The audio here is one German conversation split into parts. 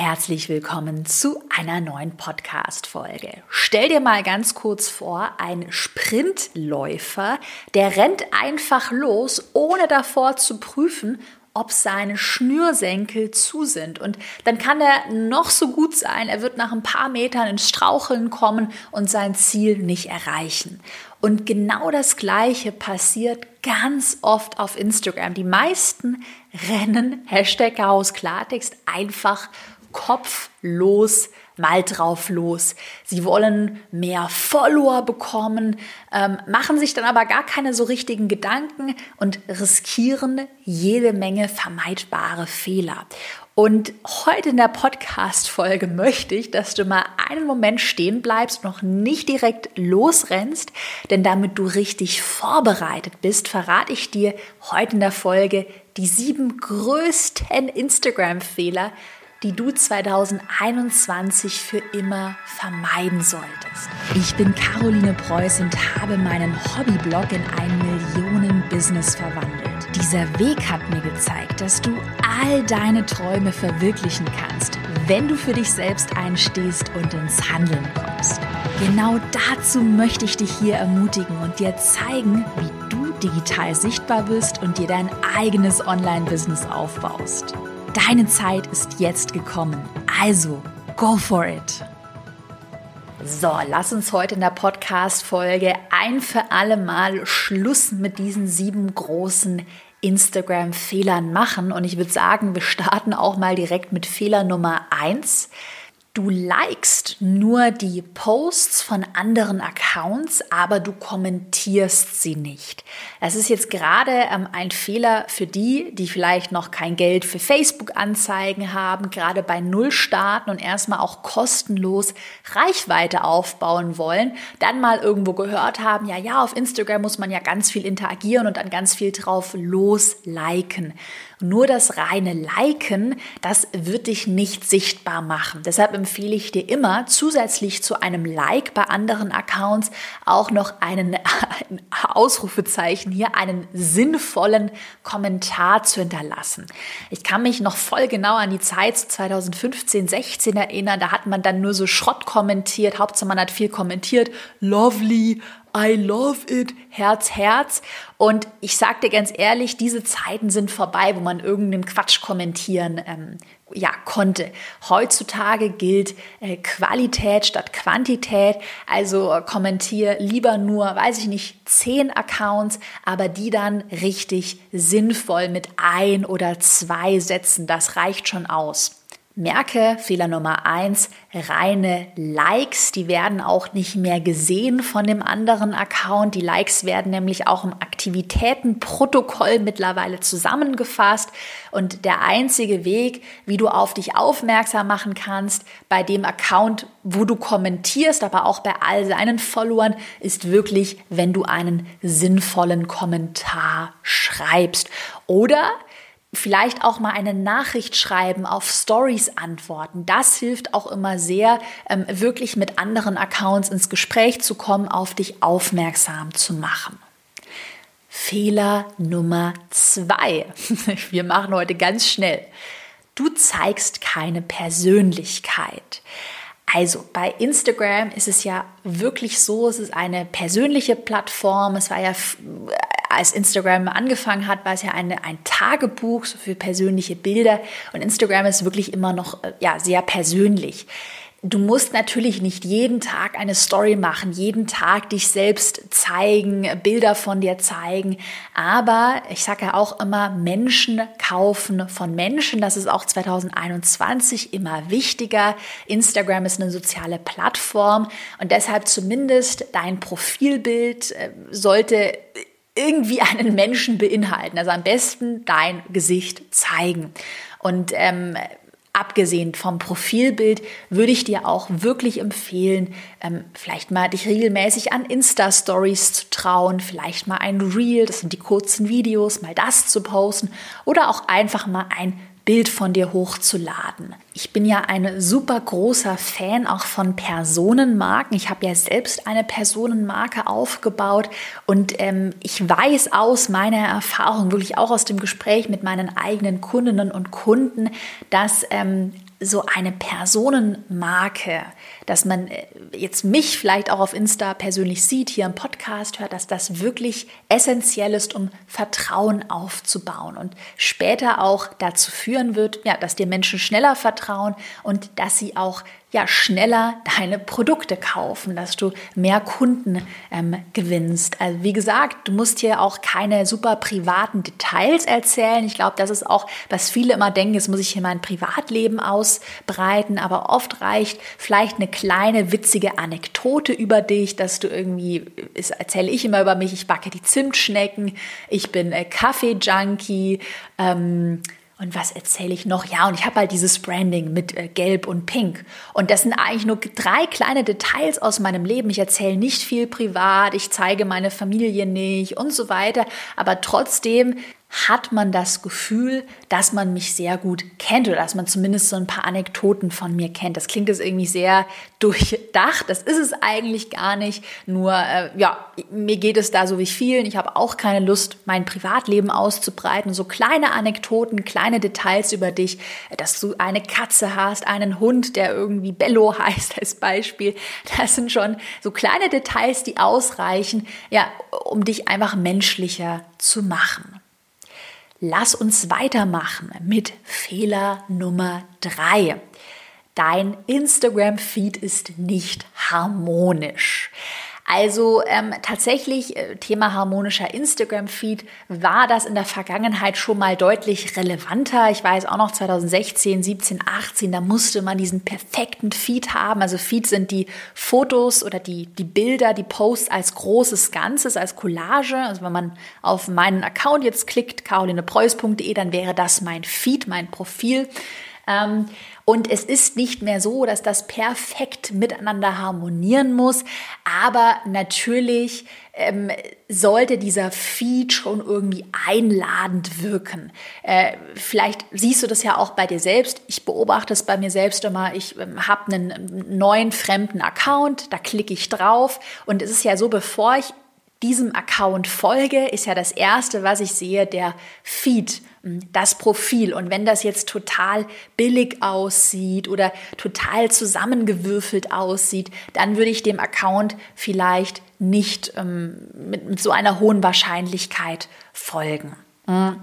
herzlich willkommen zu einer neuen Podcast-Folge. Stell dir mal ganz kurz vor, ein Sprintläufer, der rennt einfach los, ohne davor zu prüfen, ob seine Schnürsenkel zu sind. Und dann kann er noch so gut sein, er wird nach ein paar Metern ins Straucheln kommen und sein Ziel nicht erreichen. Und genau das Gleiche passiert ganz oft auf Instagram. Die meisten rennen, Hashtag Chaos Klartext, einfach kopflos mal drauf los. Sie wollen mehr Follower bekommen, ähm, machen sich dann aber gar keine so richtigen Gedanken und riskieren jede Menge vermeidbare Fehler. Und heute in der Podcast-Folge möchte ich, dass du mal einen Moment stehen bleibst, noch nicht direkt losrennst, denn damit du richtig vorbereitet bist, verrate ich dir heute in der Folge die sieben größten Instagram-Fehler, die du 2021 für immer vermeiden solltest. Ich bin Caroline Preuß und habe meinen Hobbyblog in ein Millionen-Business verwandelt. Dieser Weg hat mir gezeigt, dass du all deine Träume verwirklichen kannst, wenn du für dich selbst einstehst und ins Handeln kommst. Genau dazu möchte ich dich hier ermutigen und dir zeigen, wie du digital sichtbar bist und dir dein eigenes Online-Business aufbaust. Deine Zeit ist jetzt gekommen. Also, go for it. So, lass uns heute in der Podcast-Folge ein für alle Mal Schluss mit diesen sieben großen Instagram-Fehlern machen. Und ich würde sagen, wir starten auch mal direkt mit Fehler Nummer eins. Du likest nur die Posts von anderen Accounts, aber du kommentierst sie nicht. Das ist jetzt gerade ähm, ein Fehler für die, die vielleicht noch kein Geld für Facebook-Anzeigen haben, gerade bei Null starten und erstmal auch kostenlos Reichweite aufbauen wollen, dann mal irgendwo gehört haben, ja, ja, auf Instagram muss man ja ganz viel interagieren und dann ganz viel drauf losliken. Nur das reine Liken, das wird dich nicht sichtbar machen. Deshalb empfehle ich dir immer zusätzlich zu einem Like bei anderen Accounts auch noch einen ein Ausrufezeichen hier, einen sinnvollen Kommentar zu hinterlassen. Ich kann mich noch voll genau an die Zeit 2015, 16 erinnern. Da hat man dann nur so Schrott kommentiert. Hauptsache man hat viel kommentiert. Lovely, I love it, Herz, Herz. Und ich sag dir ganz ehrlich, diese Zeiten sind vorbei, wo man irgendeinen Quatsch kommentieren ähm, ja, konnte. Heutzutage gilt äh, Qualität statt Quantität. Also äh, kommentiere lieber nur, weiß ich nicht, zehn Accounts, aber die dann richtig sinnvoll mit ein oder zwei Sätzen. Das reicht schon aus. Merke, Fehler Nummer eins, reine Likes, die werden auch nicht mehr gesehen von dem anderen Account. Die Likes werden nämlich auch im Aktivitätenprotokoll mittlerweile zusammengefasst. Und der einzige Weg, wie du auf dich aufmerksam machen kannst bei dem Account, wo du kommentierst, aber auch bei all seinen Followern, ist wirklich, wenn du einen sinnvollen Kommentar schreibst. Oder vielleicht auch mal eine Nachricht schreiben, auf Stories antworten. Das hilft auch immer sehr, ähm, wirklich mit anderen Accounts ins Gespräch zu kommen, auf dich aufmerksam zu machen. Fehler Nummer zwei. Wir machen heute ganz schnell. Du zeigst keine Persönlichkeit. Also bei Instagram ist es ja wirklich so, es ist eine persönliche Plattform. Es war ja als Instagram angefangen hat, war es ja eine, ein Tagebuch für persönliche Bilder und Instagram ist wirklich immer noch äh, ja, sehr persönlich. Du musst natürlich nicht jeden Tag eine Story machen, jeden Tag dich selbst zeigen, Bilder von dir zeigen. Aber ich sage ja auch immer, Menschen kaufen von Menschen. Das ist auch 2021 immer wichtiger. Instagram ist eine soziale Plattform und deshalb zumindest dein Profilbild äh, sollte irgendwie einen Menschen beinhalten. Also am besten dein Gesicht zeigen. Und ähm, abgesehen vom Profilbild würde ich dir auch wirklich empfehlen, ähm, vielleicht mal dich regelmäßig an Insta-Stories zu trauen, vielleicht mal ein Reel, das sind die kurzen Videos, mal das zu posten oder auch einfach mal ein Bild von dir hochzuladen. Ich bin ja ein super großer Fan auch von Personenmarken. Ich habe ja selbst eine Personenmarke aufgebaut und ähm, ich weiß aus meiner Erfahrung, wirklich auch aus dem Gespräch mit meinen eigenen Kundinnen und Kunden, dass ähm, so eine Personenmarke, dass man äh, jetzt mich vielleicht auch auf Insta persönlich sieht, hier im Podcast hört, dass das wirklich essentiell ist, um Vertrauen aufzubauen und später auch dazu führen wird, ja, dass dir Menschen schneller vertrauen und dass sie auch ja schneller deine Produkte kaufen, dass du mehr Kunden ähm, gewinnst. Also wie gesagt, du musst hier auch keine super privaten Details erzählen. Ich glaube, das ist auch, was viele immer denken, jetzt muss ich hier mein Privatleben ausbreiten, aber oft reicht vielleicht eine kleine witzige Anekdote über dich, dass du irgendwie, das erzähle ich immer über mich, ich backe die Zimtschnecken, ich bin äh, Kaffee-Junkie, ähm, und was erzähle ich noch? Ja, und ich habe halt dieses Branding mit äh, Gelb und Pink. Und das sind eigentlich nur drei kleine Details aus meinem Leben. Ich erzähle nicht viel privat, ich zeige meine Familie nicht und so weiter. Aber trotzdem hat man das Gefühl, dass man mich sehr gut kennt oder dass man zumindest so ein paar Anekdoten von mir kennt. Das klingt jetzt irgendwie sehr durchdacht. Das ist es eigentlich gar nicht. Nur, äh, ja, mir geht es da so wie vielen. Ich habe auch keine Lust, mein Privatleben auszubreiten. So kleine Anekdoten, kleine Details über dich, dass du eine Katze hast, einen Hund, der irgendwie Bello heißt als Beispiel. Das sind schon so kleine Details, die ausreichen, ja, um dich einfach menschlicher zu machen. Lass uns weitermachen mit Fehler Nummer drei. Dein Instagram-Feed ist nicht harmonisch. Also ähm, tatsächlich, äh, Thema harmonischer Instagram-Feed, war das in der Vergangenheit schon mal deutlich relevanter. Ich weiß auch noch 2016, 17, 18, da musste man diesen perfekten Feed haben. Also Feed sind die Fotos oder die, die Bilder, die Posts als großes Ganzes, als Collage. Also wenn man auf meinen Account jetzt klickt, carolinepreuß.de, dann wäre das mein Feed, mein Profil. Ähm, und es ist nicht mehr so, dass das perfekt miteinander harmonieren muss. Aber natürlich ähm, sollte dieser Feed schon irgendwie einladend wirken. Äh, vielleicht siehst du das ja auch bei dir selbst. Ich beobachte es bei mir selbst immer. Ich ähm, habe einen neuen fremden Account, da klicke ich drauf. Und es ist ja so, bevor ich diesem Account folge, ist ja das erste, was ich sehe, der Feed das Profil. Und wenn das jetzt total billig aussieht oder total zusammengewürfelt aussieht, dann würde ich dem Account vielleicht nicht ähm, mit, mit so einer hohen Wahrscheinlichkeit folgen. Mhm.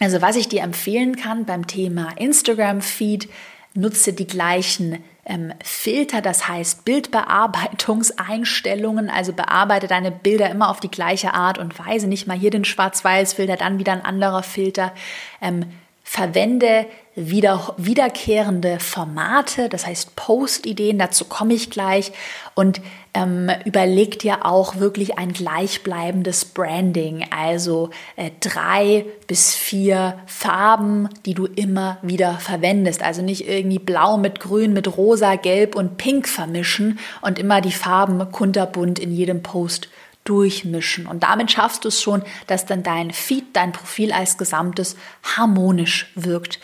Also was ich dir empfehlen kann beim Thema Instagram-Feed, nutze die gleichen ähm, Filter, das heißt Bildbearbeitungseinstellungen, also bearbeite deine Bilder immer auf die gleiche Art und Weise, nicht mal hier den Schwarz-Weiß-Filter, dann wieder ein anderer Filter. Ähm, verwende wieder, wiederkehrende Formate, das heißt Post-Ideen, dazu komme ich gleich. Und ähm, überleg dir auch wirklich ein gleichbleibendes Branding, also äh, drei bis vier Farben, die du immer wieder verwendest, also nicht irgendwie blau mit grün, mit rosa, gelb und pink vermischen und immer die Farben kunterbunt in jedem Post durchmischen. Und damit schaffst du es schon, dass dann dein Feed, dein Profil als Gesamtes harmonisch wirkt.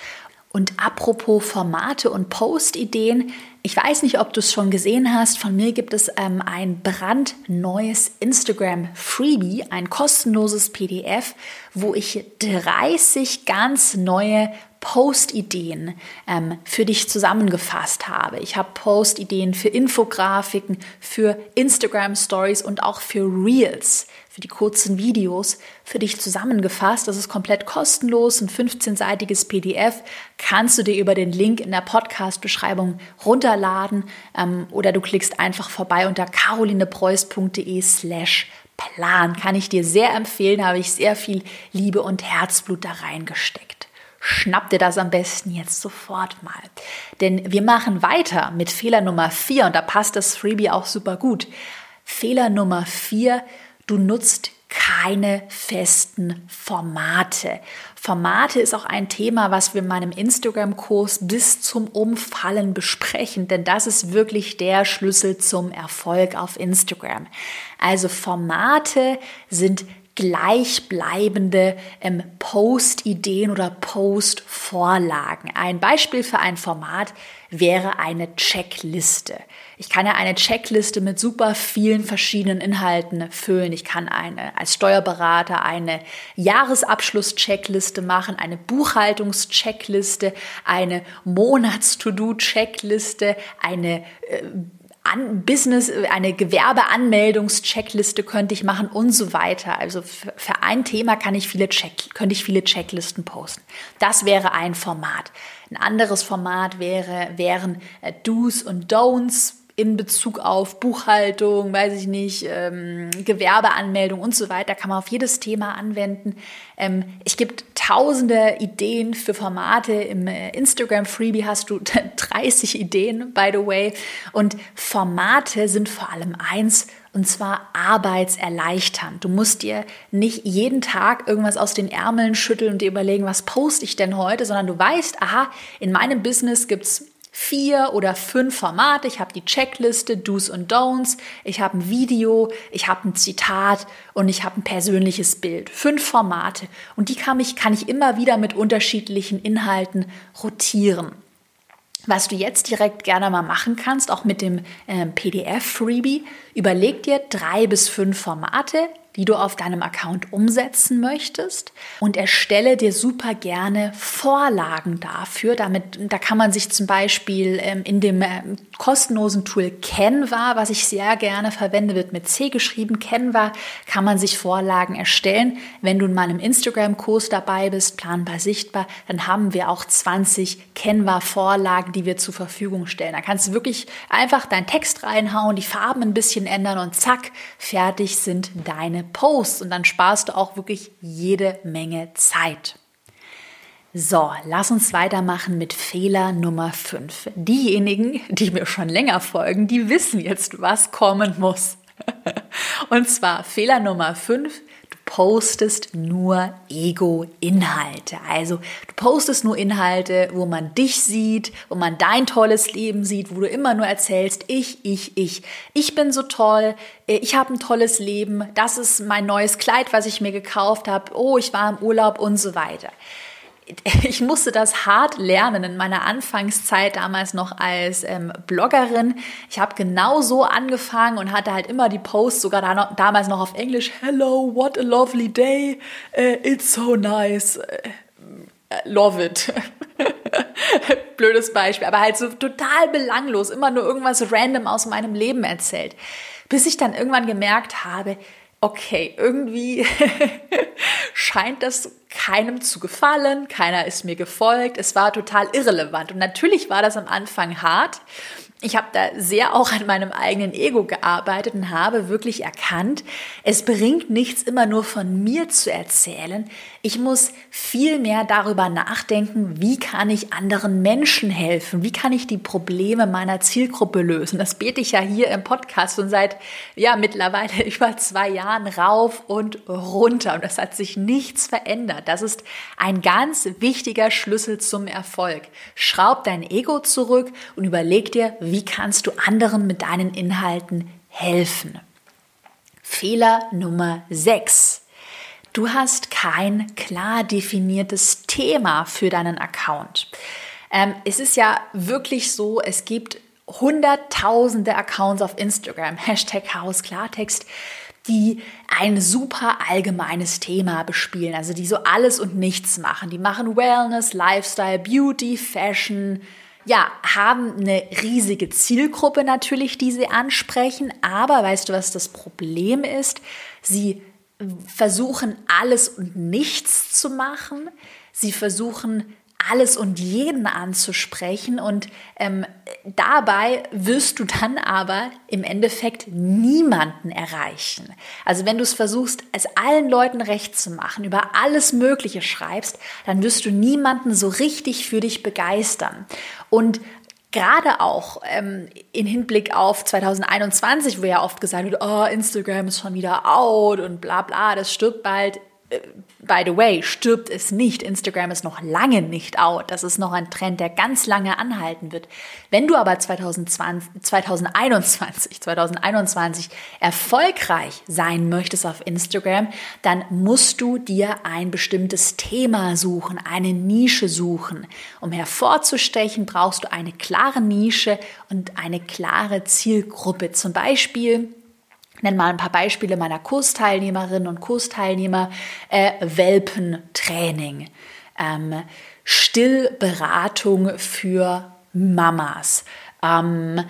Und apropos Formate und Post-Ideen, ich weiß nicht, ob du es schon gesehen hast. Von mir gibt es ähm, ein brandneues Instagram Freebie, ein kostenloses PDF, wo ich 30 ganz neue Post-Ideen ähm, für dich zusammengefasst habe. Ich habe Post-Ideen für Infografiken, für Instagram Stories und auch für Reels, für die kurzen Videos für dich zusammengefasst. Das ist komplett kostenlos, ein 15-seitiges PDF. Kannst du dir über den Link in der Podcast-Beschreibung runterladen ähm, oder du klickst einfach vorbei unter carolinepreuß.de slash Plan. Kann ich dir sehr empfehlen, habe ich sehr viel Liebe und Herzblut da reingesteckt. Schnapp dir das am besten jetzt sofort mal. Denn wir machen weiter mit Fehler Nummer 4 und da passt das Freebie auch super gut. Fehler Nummer 4, du nutzt keine festen Formate. Formate ist auch ein Thema, was wir in meinem Instagram-Kurs bis zum Umfallen besprechen, denn das ist wirklich der Schlüssel zum Erfolg auf Instagram. Also Formate sind gleichbleibende ähm, Post-Ideen oder Post-Vorlagen. Ein Beispiel für ein Format wäre eine Checkliste. Ich kann ja eine Checkliste mit super vielen verschiedenen Inhalten füllen. Ich kann eine als Steuerberater eine Jahresabschluss-Checkliste machen, eine Buchhaltungs-Checkliste, eine Monats-To-Do-Checkliste, eine äh, an Business, eine Gewerbeanmeldungscheckliste könnte ich machen und so weiter. Also für, ein Thema kann ich viele Check, könnte ich viele Checklisten posten. Das wäre ein Format. Ein anderes Format wäre, wären äh, Do's und Don'ts in Bezug auf Buchhaltung, weiß ich nicht, ähm, Gewerbeanmeldung und so weiter, kann man auf jedes Thema anwenden. Ähm, ich gebe tausende Ideen für Formate. Im äh, Instagram Freebie hast du 30 Ideen, by the way. Und Formate sind vor allem eins, und zwar arbeitserleichternd. Du musst dir nicht jeden Tag irgendwas aus den Ärmeln schütteln und dir überlegen, was poste ich denn heute, sondern du weißt, aha, in meinem Business gibt's vier oder fünf Formate. Ich habe die Checkliste, Do's und Don'ts, ich habe ein Video, ich habe ein Zitat und ich habe ein persönliches Bild. Fünf Formate. Und die kann ich, kann ich immer wieder mit unterschiedlichen Inhalten rotieren. Was du jetzt direkt gerne mal machen kannst, auch mit dem äh, PDF-Freebie, überleg dir drei bis fünf Formate, die du auf deinem Account umsetzen möchtest und erstelle dir super gerne Vorlagen dafür. Damit, da kann man sich zum Beispiel ähm, in dem ähm, kostenlosen Tool Canva, was ich sehr gerne verwende, wird mit C geschrieben. Canva kann man sich Vorlagen erstellen. Wenn du in meinem Instagram-Kurs dabei bist, planbar sichtbar, dann haben wir auch 20 Canva-Vorlagen, die wir zur Verfügung stellen. Da kannst du wirklich einfach deinen Text reinhauen, die Farben ein bisschen ändern und zack, fertig sind deine Posts und dann sparst du auch wirklich jede Menge Zeit. So, lass uns weitermachen mit Fehler Nummer 5. Diejenigen, die mir schon länger folgen, die wissen jetzt, was kommen muss. Und zwar Fehler Nummer 5, postest nur Ego-Inhalte. Also du postest nur Inhalte, wo man dich sieht, wo man dein tolles Leben sieht, wo du immer nur erzählst, ich, ich, ich. Ich bin so toll, äh, ich habe ein tolles Leben, das ist mein neues Kleid, was ich mir gekauft habe, oh, ich war im Urlaub und so weiter ich musste das hart lernen in meiner Anfangszeit damals noch als ähm, Bloggerin. Ich habe genau so angefangen und hatte halt immer die Posts sogar da noch, damals noch auf Englisch. Hello, what a lovely day. Uh, it's so nice. Uh, love it. Blödes Beispiel, aber halt so total belanglos, immer nur irgendwas random aus meinem Leben erzählt. Bis ich dann irgendwann gemerkt habe, okay, irgendwie scheint das keinem zu gefallen, keiner ist mir gefolgt, es war total irrelevant. Und natürlich war das am Anfang hart. Ich habe da sehr auch an meinem eigenen Ego gearbeitet und habe wirklich erkannt, es bringt nichts immer nur von mir zu erzählen. Ich muss viel mehr darüber nachdenken, wie kann ich anderen Menschen helfen? Wie kann ich die Probleme meiner Zielgruppe lösen? Das bete ich ja hier im Podcast und seit ja mittlerweile über zwei Jahren rauf und runter. Und das hat sich nichts verändert. Das ist ein ganz wichtiger Schlüssel zum Erfolg. Schraub dein Ego zurück und überleg dir, wie kannst du anderen mit deinen Inhalten helfen. Fehler Nummer 6. Du hast kein klar definiertes Thema für deinen Account. Ähm, es ist ja wirklich so, es gibt hunderttausende Accounts auf Instagram, Hashtag Haus Klartext, die ein super allgemeines Thema bespielen, also die so alles und nichts machen. Die machen Wellness, Lifestyle, Beauty, Fashion, ja, haben eine riesige Zielgruppe natürlich, die sie ansprechen, aber weißt du, was das Problem ist? Sie versuchen alles und nichts zu machen. Sie versuchen alles und jeden anzusprechen und ähm, dabei wirst du dann aber im Endeffekt niemanden erreichen. Also wenn du es versuchst, es allen Leuten recht zu machen, über alles Mögliche schreibst, dann wirst du niemanden so richtig für dich begeistern. Und gerade auch ähm, in Hinblick auf 2021, wo ja oft gesagt wird, oh, Instagram ist schon wieder out und bla bla, das stirbt bald. By the way, stirbt es nicht. Instagram ist noch lange nicht out. Das ist noch ein Trend, der ganz lange anhalten wird. Wenn du aber 2020, 2021, 2021 erfolgreich sein möchtest auf Instagram, dann musst du dir ein bestimmtes Thema suchen, eine Nische suchen. Um hervorzustechen, brauchst du eine klare Nische und eine klare Zielgruppe. Zum Beispiel nenne mal ein paar Beispiele meiner Kursteilnehmerinnen und Kursteilnehmer. Äh, Welpentraining, ähm, Stillberatung für Mamas, ähm,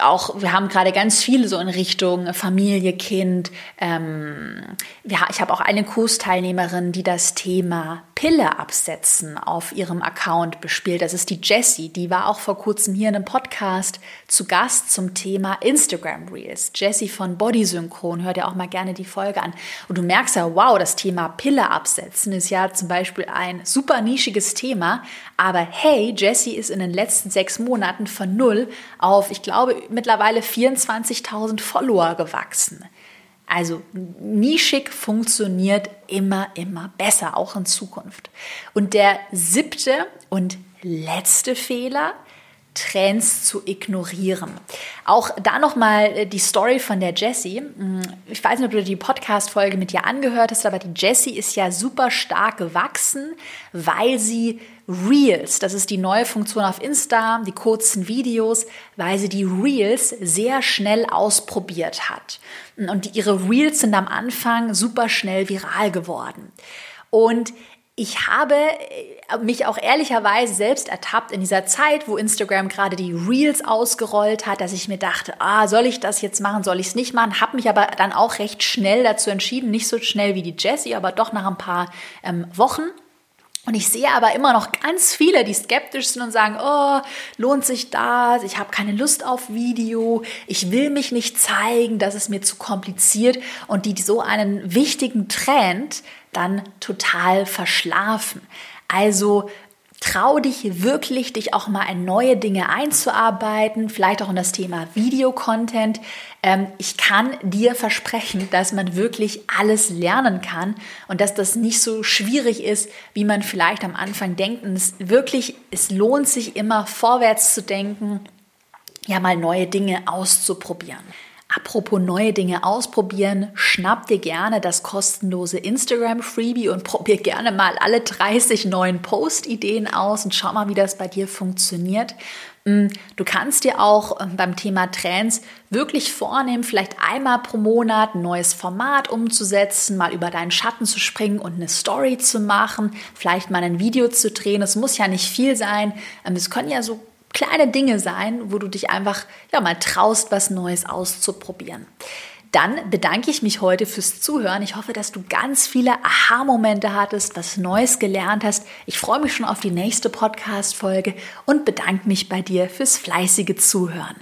auch, wir haben gerade ganz viele so in Richtung Familie, Kind. Ähm, ja, ich habe auch eine Kursteilnehmerin, die das Thema Pille absetzen auf ihrem Account bespielt. Das ist die Jessie. Die war auch vor kurzem hier in einem Podcast zu Gast zum Thema Instagram Reels. Jessie von Body Synchron. Hört ja auch mal gerne die Folge an. Und du merkst ja, wow, das Thema Pille absetzen ist ja zum Beispiel ein super nischiges Thema. Aber hey, Jessie ist in den letzten sechs Monaten von null auf, ich glaube, mittlerweile 24.000 Follower gewachsen. Also nischig funktioniert immer, immer besser, auch in Zukunft. Und der siebte und letzte Fehler, Trends zu ignorieren. Auch da nochmal äh, die Story von der Jessie. Hm, ich weiß nicht, ob du die Podcast-Folge mit ihr angehört hast, aber die Jessie ist ja super stark gewachsen, weil sie Reels, das ist die neue Funktion auf Insta, die kurzen Videos, weil sie die Reels sehr schnell ausprobiert hat. Und ihre Reels sind am Anfang super schnell viral geworden. Und ich habe äh, mich auch ehrlicherweise selbst ertappt in dieser Zeit, wo Instagram gerade die Reels ausgerollt hat, dass ich mir dachte, ah, soll ich das jetzt machen, soll ich es nicht machen? Habe mich aber dann auch recht schnell dazu entschieden, nicht so schnell wie die Jessie, aber doch nach ein paar ähm, Wochen. Und ich sehe aber immer noch ganz viele, die skeptisch sind und sagen, oh, lohnt sich das? Ich habe keine Lust auf Video, ich will mich nicht zeigen, das ist mir zu kompliziert und die so einen wichtigen Trend dann total verschlafen. Also Trau dich wirklich, dich auch mal in neue Dinge einzuarbeiten, vielleicht auch in das Thema Videocontent. Ähm, ich kann dir versprechen, dass man wirklich alles lernen kann und dass das nicht so schwierig ist, wie man vielleicht am Anfang denkt. Und es wirklich, es lohnt sich immer vorwärts zu denken, ja mal neue Dinge auszuprobieren. Apropos neue Dinge ausprobieren, schnapp dir gerne das kostenlose Instagram Freebie und probier gerne mal alle 30 neuen Post-Ideen aus und schau mal, wie das bei dir funktioniert. Mm, du kannst dir auch ähm, beim Thema Trends wirklich vornehmen, vielleicht einmal pro Monat ein neues Format umzusetzen, mal über deinen Schatten zu springen und eine Story zu machen, vielleicht mal ein Video zu drehen. Es muss ja nicht viel sein. Ähm, es können ja so kleine Dinge sein, wo du dich einfach ja mal traust, was Neues auszuprobieren. Dann bedanke ich mich heute fürs Zuhören. Ich hoffe, dass du ganz viele Aha-Momente hattest, was Neues gelernt hast. Ich freue mich schon auf die nächste Podcast-Folge und bedanke mich bei dir fürs fleißige Zuhören.